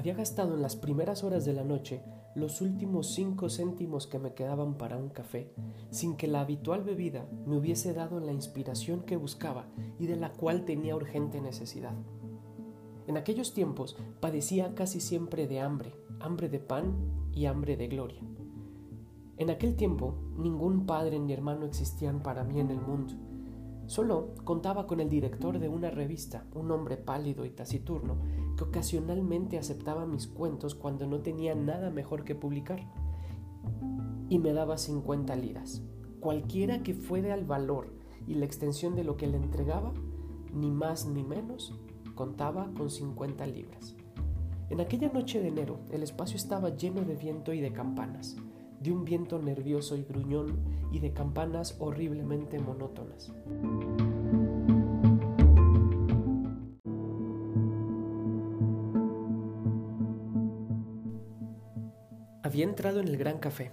Había gastado en las primeras horas de la noche los últimos cinco céntimos que me quedaban para un café, sin que la habitual bebida me hubiese dado la inspiración que buscaba y de la cual tenía urgente necesidad. En aquellos tiempos padecía casi siempre de hambre, hambre de pan y hambre de gloria. En aquel tiempo ningún padre ni hermano existían para mí en el mundo. Solo contaba con el director de una revista, un hombre pálido y taciturno, que ocasionalmente aceptaba mis cuentos cuando no tenía nada mejor que publicar. Y me daba 50 liras. Cualquiera que fuera el valor y la extensión de lo que le entregaba, ni más ni menos, contaba con 50 libras. En aquella noche de enero el espacio estaba lleno de viento y de campanas, de un viento nervioso y gruñón y de campanas horriblemente monótonas. Había entrado en el gran café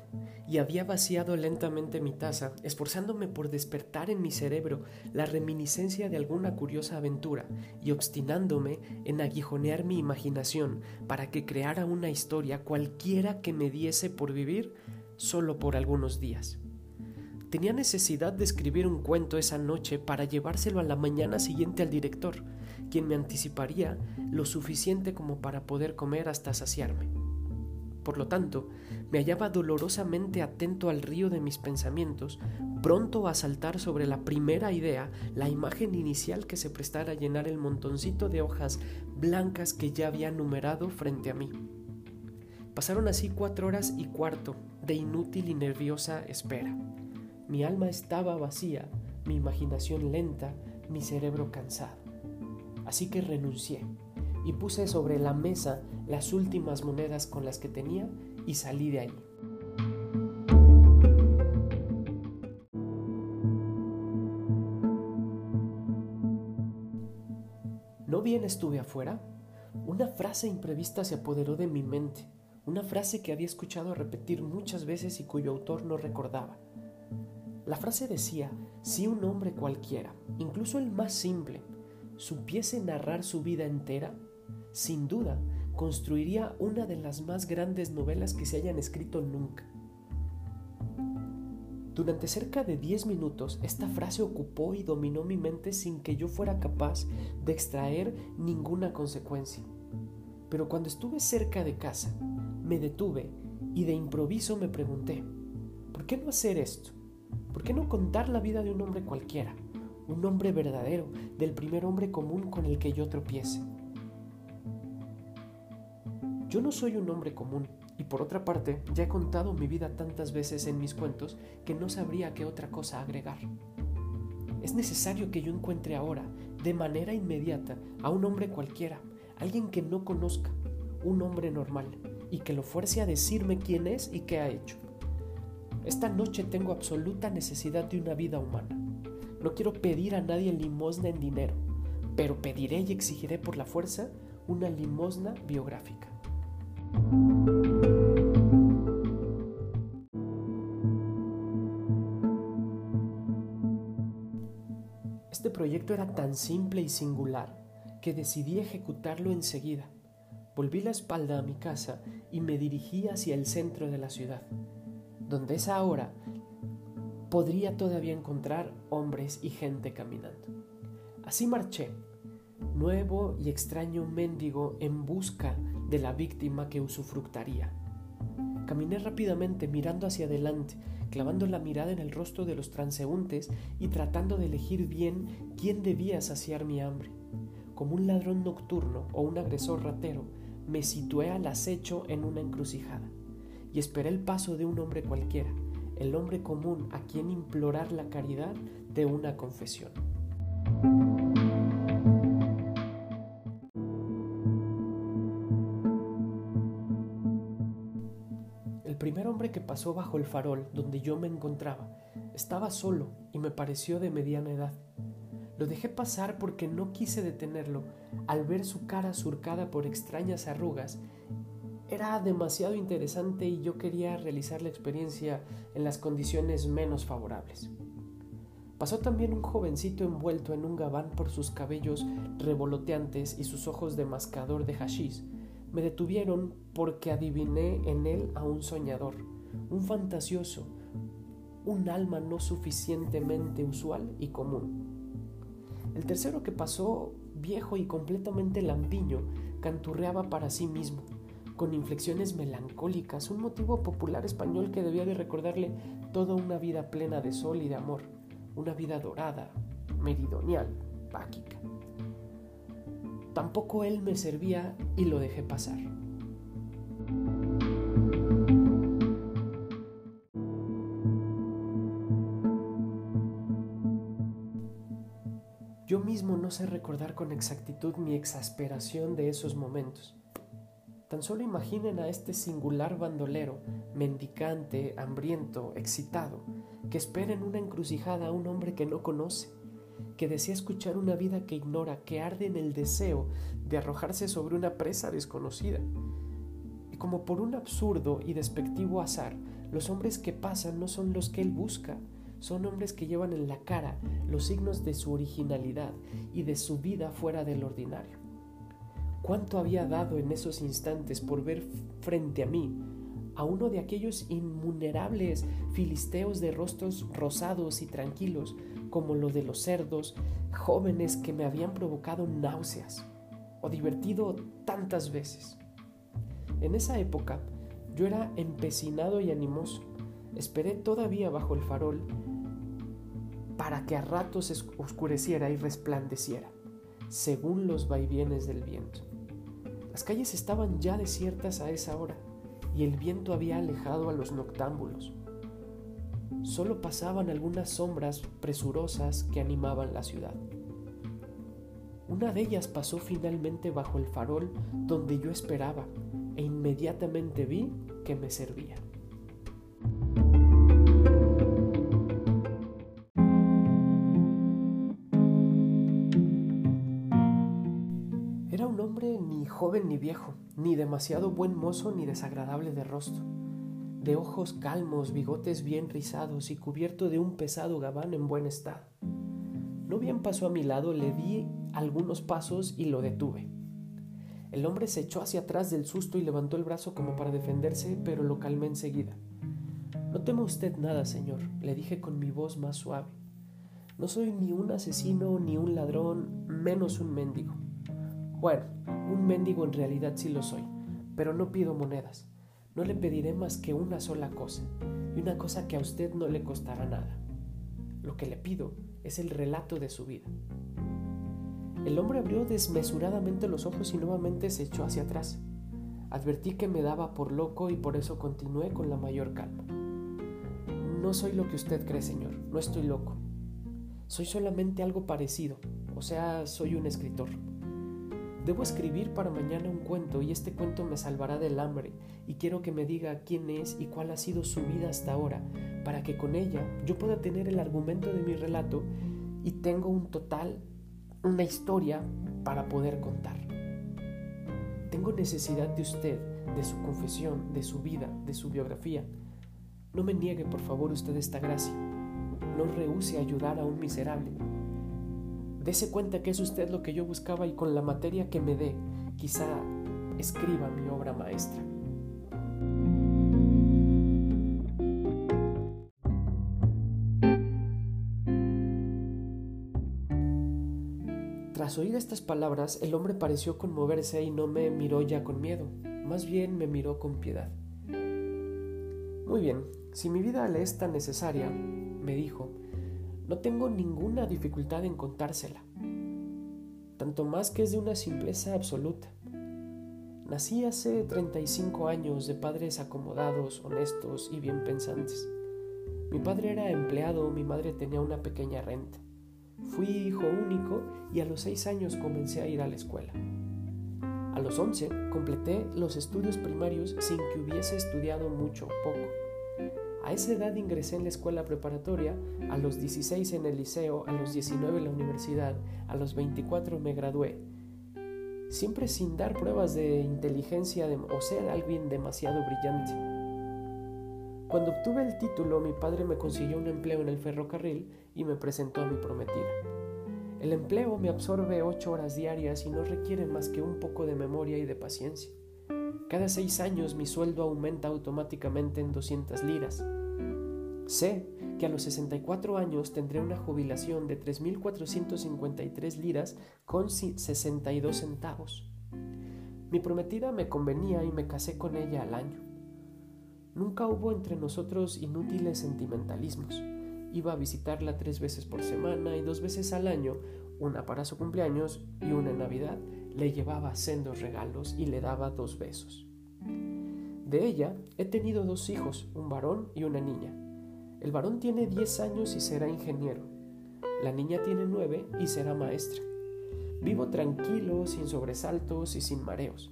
y había vaciado lentamente mi taza, esforzándome por despertar en mi cerebro la reminiscencia de alguna curiosa aventura y obstinándome en aguijonear mi imaginación para que creara una historia cualquiera que me diese por vivir solo por algunos días. Tenía necesidad de escribir un cuento esa noche para llevárselo a la mañana siguiente al director, quien me anticiparía lo suficiente como para poder comer hasta saciarme. Por lo tanto, me hallaba dolorosamente atento al río de mis pensamientos, pronto a saltar sobre la primera idea, la imagen inicial que se prestara a llenar el montoncito de hojas blancas que ya había numerado frente a mí. Pasaron así cuatro horas y cuarto de inútil y nerviosa espera. Mi alma estaba vacía, mi imaginación lenta, mi cerebro cansado. Así que renuncié y puse sobre la mesa las últimas monedas con las que tenía y salí de allí. No bien estuve afuera, una frase imprevista se apoderó de mi mente, una frase que había escuchado repetir muchas veces y cuyo autor no recordaba. La frase decía, si un hombre cualquiera, incluso el más simple, supiese narrar su vida entera, sin duda, construiría una de las más grandes novelas que se hayan escrito nunca. Durante cerca de 10 minutos esta frase ocupó y dominó mi mente sin que yo fuera capaz de extraer ninguna consecuencia. Pero cuando estuve cerca de casa, me detuve y de improviso me pregunté, ¿por qué no hacer esto? ¿Por qué no contar la vida de un hombre cualquiera? Un hombre verdadero, del primer hombre común con el que yo tropiece. Yo no soy un hombre común y por otra parte ya he contado mi vida tantas veces en mis cuentos que no sabría qué otra cosa agregar. Es necesario que yo encuentre ahora, de manera inmediata, a un hombre cualquiera, alguien que no conozca, un hombre normal, y que lo fuerce a decirme quién es y qué ha hecho. Esta noche tengo absoluta necesidad de una vida humana. No quiero pedir a nadie limosna en dinero, pero pediré y exigiré por la fuerza una limosna biográfica. Este proyecto era tan simple y singular que decidí ejecutarlo enseguida. Volví la espalda a mi casa y me dirigí hacia el centro de la ciudad, donde esa hora podría todavía encontrar hombres y gente caminando. Así marché, nuevo y extraño mendigo en busca de la víctima que usufructaría. Caminé rápidamente mirando hacia adelante, clavando la mirada en el rostro de los transeúntes y tratando de elegir bien quién debía saciar mi hambre. Como un ladrón nocturno o un agresor ratero, me situé al acecho en una encrucijada y esperé el paso de un hombre cualquiera, el hombre común a quien implorar la caridad de una confesión. primer hombre que pasó bajo el farol donde yo me encontraba estaba solo y me pareció de mediana edad. Lo dejé pasar porque no quise detenerlo al ver su cara surcada por extrañas arrugas. Era demasiado interesante y yo quería realizar la experiencia en las condiciones menos favorables. Pasó también un jovencito envuelto en un gabán por sus cabellos revoloteantes y sus ojos de mascador de hashish Me detuvieron porque adiviné en él a un soñador, un fantasioso, un alma no suficientemente usual y común. El tercero que pasó, viejo y completamente lampiño, canturreaba para sí mismo, con inflexiones melancólicas, un motivo popular español que debía de recordarle toda una vida plena de sol y de amor, una vida dorada, meridional, páquica. Tampoco él me servía y lo dejé pasar. Mismo no sé recordar con exactitud mi exasperación de esos momentos. Tan solo imaginen a este singular bandolero, mendicante, hambriento, excitado, que espera en una encrucijada a un hombre que no conoce, que desea escuchar una vida que ignora, que arde en el deseo de arrojarse sobre una presa desconocida. Y como por un absurdo y despectivo azar, los hombres que pasan no son los que él busca, son hombres que llevan en la cara los signos de su originalidad y de su vida fuera del ordinario. ¿Cuánto había dado en esos instantes por ver frente a mí a uno de aquellos inmunerables filisteos de rostros rosados y tranquilos como lo de los cerdos, jóvenes que me habían provocado náuseas o divertido tantas veces? En esa época yo era empecinado y animoso. Esperé todavía bajo el farol para que a ratos oscureciera y resplandeciera, según los vaivienes del viento. Las calles estaban ya desiertas a esa hora y el viento había alejado a los noctámbulos. Solo pasaban algunas sombras presurosas que animaban la ciudad. Una de ellas pasó finalmente bajo el farol donde yo esperaba e inmediatamente vi que me servía. Joven ni viejo, ni demasiado buen mozo ni desagradable de rostro, de ojos calmos, bigotes bien rizados y cubierto de un pesado gabán en buen estado. No bien pasó a mi lado, le di algunos pasos y lo detuve. El hombre se echó hacia atrás del susto y levantó el brazo como para defenderse, pero lo calmé enseguida. No teme usted nada, señor, le dije con mi voz más suave. No soy ni un asesino, ni un ladrón, menos un mendigo. Bueno, un mendigo en realidad sí lo soy, pero no pido monedas. No le pediré más que una sola cosa, y una cosa que a usted no le costará nada. Lo que le pido es el relato de su vida. El hombre abrió desmesuradamente los ojos y nuevamente se echó hacia atrás. Advertí que me daba por loco y por eso continué con la mayor calma. No soy lo que usted cree, señor, no estoy loco. Soy solamente algo parecido, o sea, soy un escritor. Debo escribir para mañana un cuento y este cuento me salvará del hambre y quiero que me diga quién es y cuál ha sido su vida hasta ahora para que con ella yo pueda tener el argumento de mi relato y tengo un total, una historia para poder contar. Tengo necesidad de usted, de su confesión, de su vida, de su biografía. No me niegue por favor usted esta gracia. No rehúse ayudar a un miserable Dese cuenta que es usted lo que yo buscaba y con la materia que me dé, quizá escriba mi obra maestra. Tras oír estas palabras, el hombre pareció conmoverse y no me miró ya con miedo, más bien me miró con piedad. Muy bien, si mi vida le es tan necesaria, me dijo, no tengo ninguna dificultad en contársela, tanto más que es de una simpleza absoluta. Nací hace 35 años de padres acomodados, honestos y bien pensantes. Mi padre era empleado, mi madre tenía una pequeña renta. Fui hijo único y a los 6 años comencé a ir a la escuela. A los 11 completé los estudios primarios sin que hubiese estudiado mucho o poco. A esa edad ingresé en la escuela preparatoria, a los 16 en el liceo, a los 19 en la universidad, a los 24 me gradué. Siempre sin dar pruebas de inteligencia o ser alguien demasiado brillante. Cuando obtuve el título, mi padre me consiguió un empleo en el ferrocarril y me presentó a mi prometida. El empleo me absorbe ocho horas diarias y no requiere más que un poco de memoria y de paciencia. Cada seis años mi sueldo aumenta automáticamente en 200 liras. Sé que a los 64 años tendré una jubilación de 3.453 liras con 62 centavos. Mi prometida me convenía y me casé con ella al año. Nunca hubo entre nosotros inútiles sentimentalismos. Iba a visitarla tres veces por semana y dos veces al año, una para su cumpleaños y una en Navidad, le llevaba sendos regalos y le daba dos besos. De ella he tenido dos hijos, un varón y una niña. El varón tiene 10 años y será ingeniero. La niña tiene 9 y será maestra. Vivo tranquilo, sin sobresaltos y sin mareos.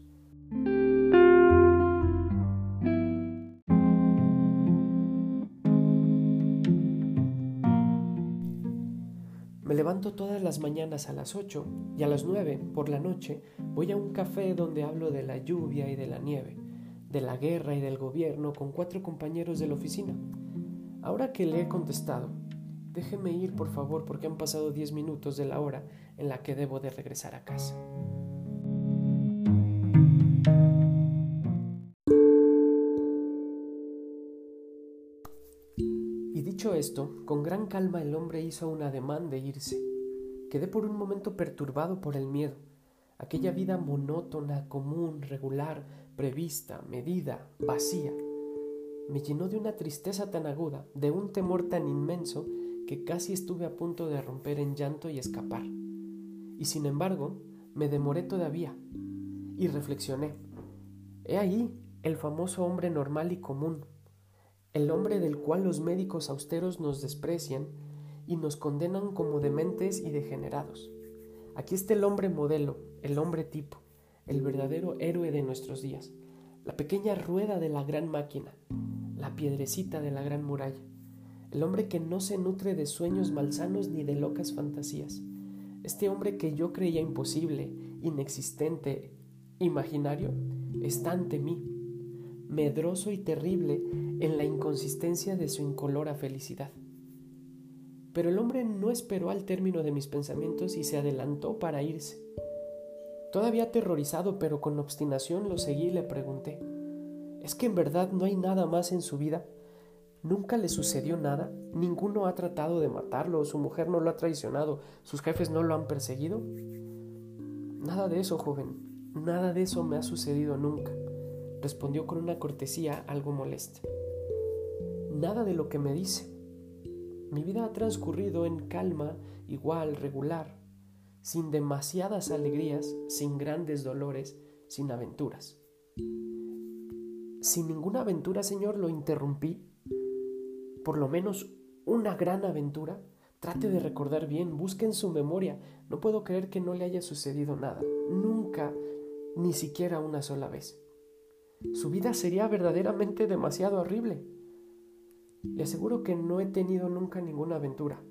Me levanto todas las mañanas a las 8 y a las 9 por la noche voy a un café donde hablo de la lluvia y de la nieve, de la guerra y del gobierno con cuatro compañeros de la oficina. Ahora que le he contestado, déjeme ir por favor porque han pasado 10 minutos de la hora en la que debo de regresar a casa. Y dicho esto, con gran calma el hombre hizo un ademán de irse. Quedé por un momento perturbado por el miedo. Aquella vida monótona, común, regular, prevista, medida, vacía me llenó de una tristeza tan aguda, de un temor tan inmenso, que casi estuve a punto de romper en llanto y escapar. Y sin embargo, me demoré todavía y reflexioné. He ahí el famoso hombre normal y común, el hombre del cual los médicos austeros nos desprecian y nos condenan como dementes y degenerados. Aquí está el hombre modelo, el hombre tipo, el verdadero héroe de nuestros días, la pequeña rueda de la gran máquina, la piedrecita de la gran muralla, el hombre que no se nutre de sueños malsanos ni de locas fantasías, este hombre que yo creía imposible, inexistente, imaginario, está ante mí, medroso y terrible en la inconsistencia de su incolora felicidad. Pero el hombre no esperó al término de mis pensamientos y se adelantó para irse. Todavía aterrorizado, pero con obstinación lo seguí y le pregunté, ¿Es que en verdad no hay nada más en su vida? ¿Nunca le sucedió nada? ¿Ninguno ha tratado de matarlo? ¿Su mujer no lo ha traicionado? ¿Sus jefes no lo han perseguido? Nada de eso, joven. Nada de eso me ha sucedido nunca, respondió con una cortesía algo molesta. Nada de lo que me dice. Mi vida ha transcurrido en calma, igual, regular, sin demasiadas alegrías, sin grandes dolores, sin aventuras. Sin ninguna aventura, Señor, lo interrumpí. Por lo menos una gran aventura. Trate de recordar bien, busque en su memoria. No puedo creer que no le haya sucedido nada. Nunca, ni siquiera una sola vez. Su vida sería verdaderamente demasiado horrible. Le aseguro que no he tenido nunca ninguna aventura,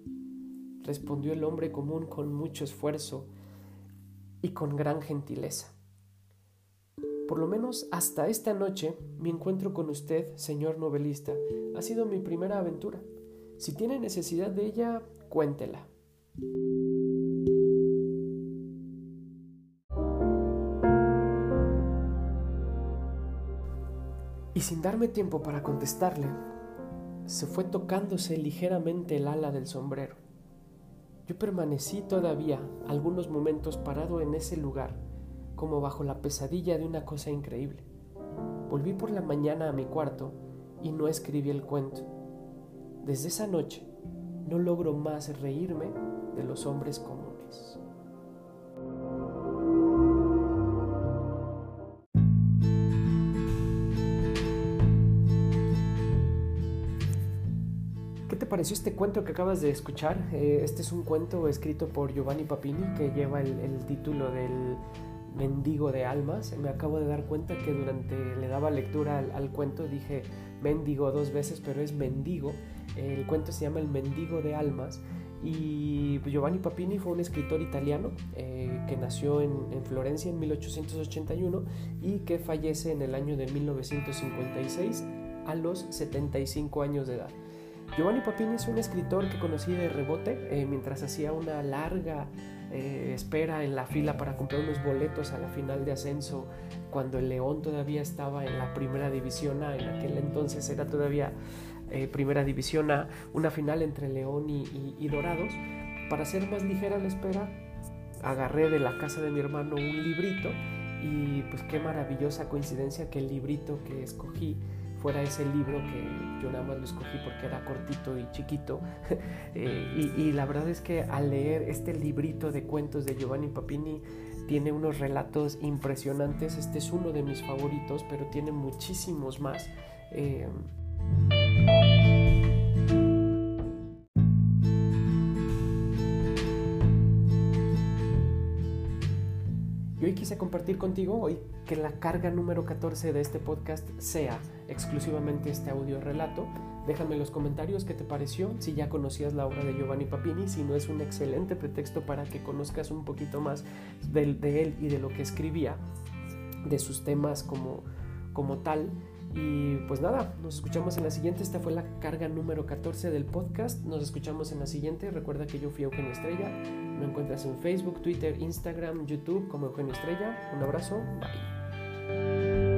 respondió el hombre común con mucho esfuerzo y con gran gentileza. Por lo menos hasta esta noche, mi encuentro con usted, señor novelista, ha sido mi primera aventura. Si tiene necesidad de ella, cuéntela. Y sin darme tiempo para contestarle, se fue tocándose ligeramente el ala del sombrero. Yo permanecí todavía algunos momentos parado en ese lugar como bajo la pesadilla de una cosa increíble. Volví por la mañana a mi cuarto y no escribí el cuento. Desde esa noche no logro más reírme de los hombres comunes. Pareció este cuento que acabas de escuchar? Eh, este es un cuento escrito por Giovanni Papini que lleva el título del mendigo de almas. Me acabo de dar cuenta que durante le daba lectura al, cuento dije mendigo dos veces, pero es mendigo. El cuento se llama El mendigo de almas. Y Giovanni Papini fue un escritor italiano eh, que nació en, en, Florencia en 1881 y que fallece en el año de 1956 a los 75 años de edad. Giovanni Papini es un escritor que conocí de rebote eh, mientras hacía una larga eh, espera en la fila para comprar unos boletos a la final de ascenso cuando el León todavía estaba en la primera división A, en aquel entonces era todavía eh, primera división A, una final entre León y, Dorados. Para hacer más ligera la espera, agarré de la casa de mi hermano un librito y pues qué maravillosa coincidencia que el librito que escogí fuera ese libro que yo nada más lo escogí porque era cortito y chiquito. Eh, y, la verdad es que al leer este librito de cuentos de Giovanni Papini tiene unos relatos impresionantes. Este es uno de mis favoritos, pero tiene muchísimos más. Eh, quise compartir contigo hoy que la carga número 14 de este podcast sea exclusivamente este audio relato. Déjame en los comentarios qué te pareció, si ya conocías la obra de Giovanni Papini, si no es un excelente pretexto para que conozcas un poquito más de, de él y de lo que escribía, de sus temas como, como tal. Y pues nada, nos escuchamos en la siguiente. Esta fue la carga número 14 del podcast. Nos escuchamos en la siguiente. Recuerda que yo fui Eugenio Estrella. Me encuentras en Facebook, Twitter, Instagram, YouTube como Eugenio Estrella. Un abrazo. Bye.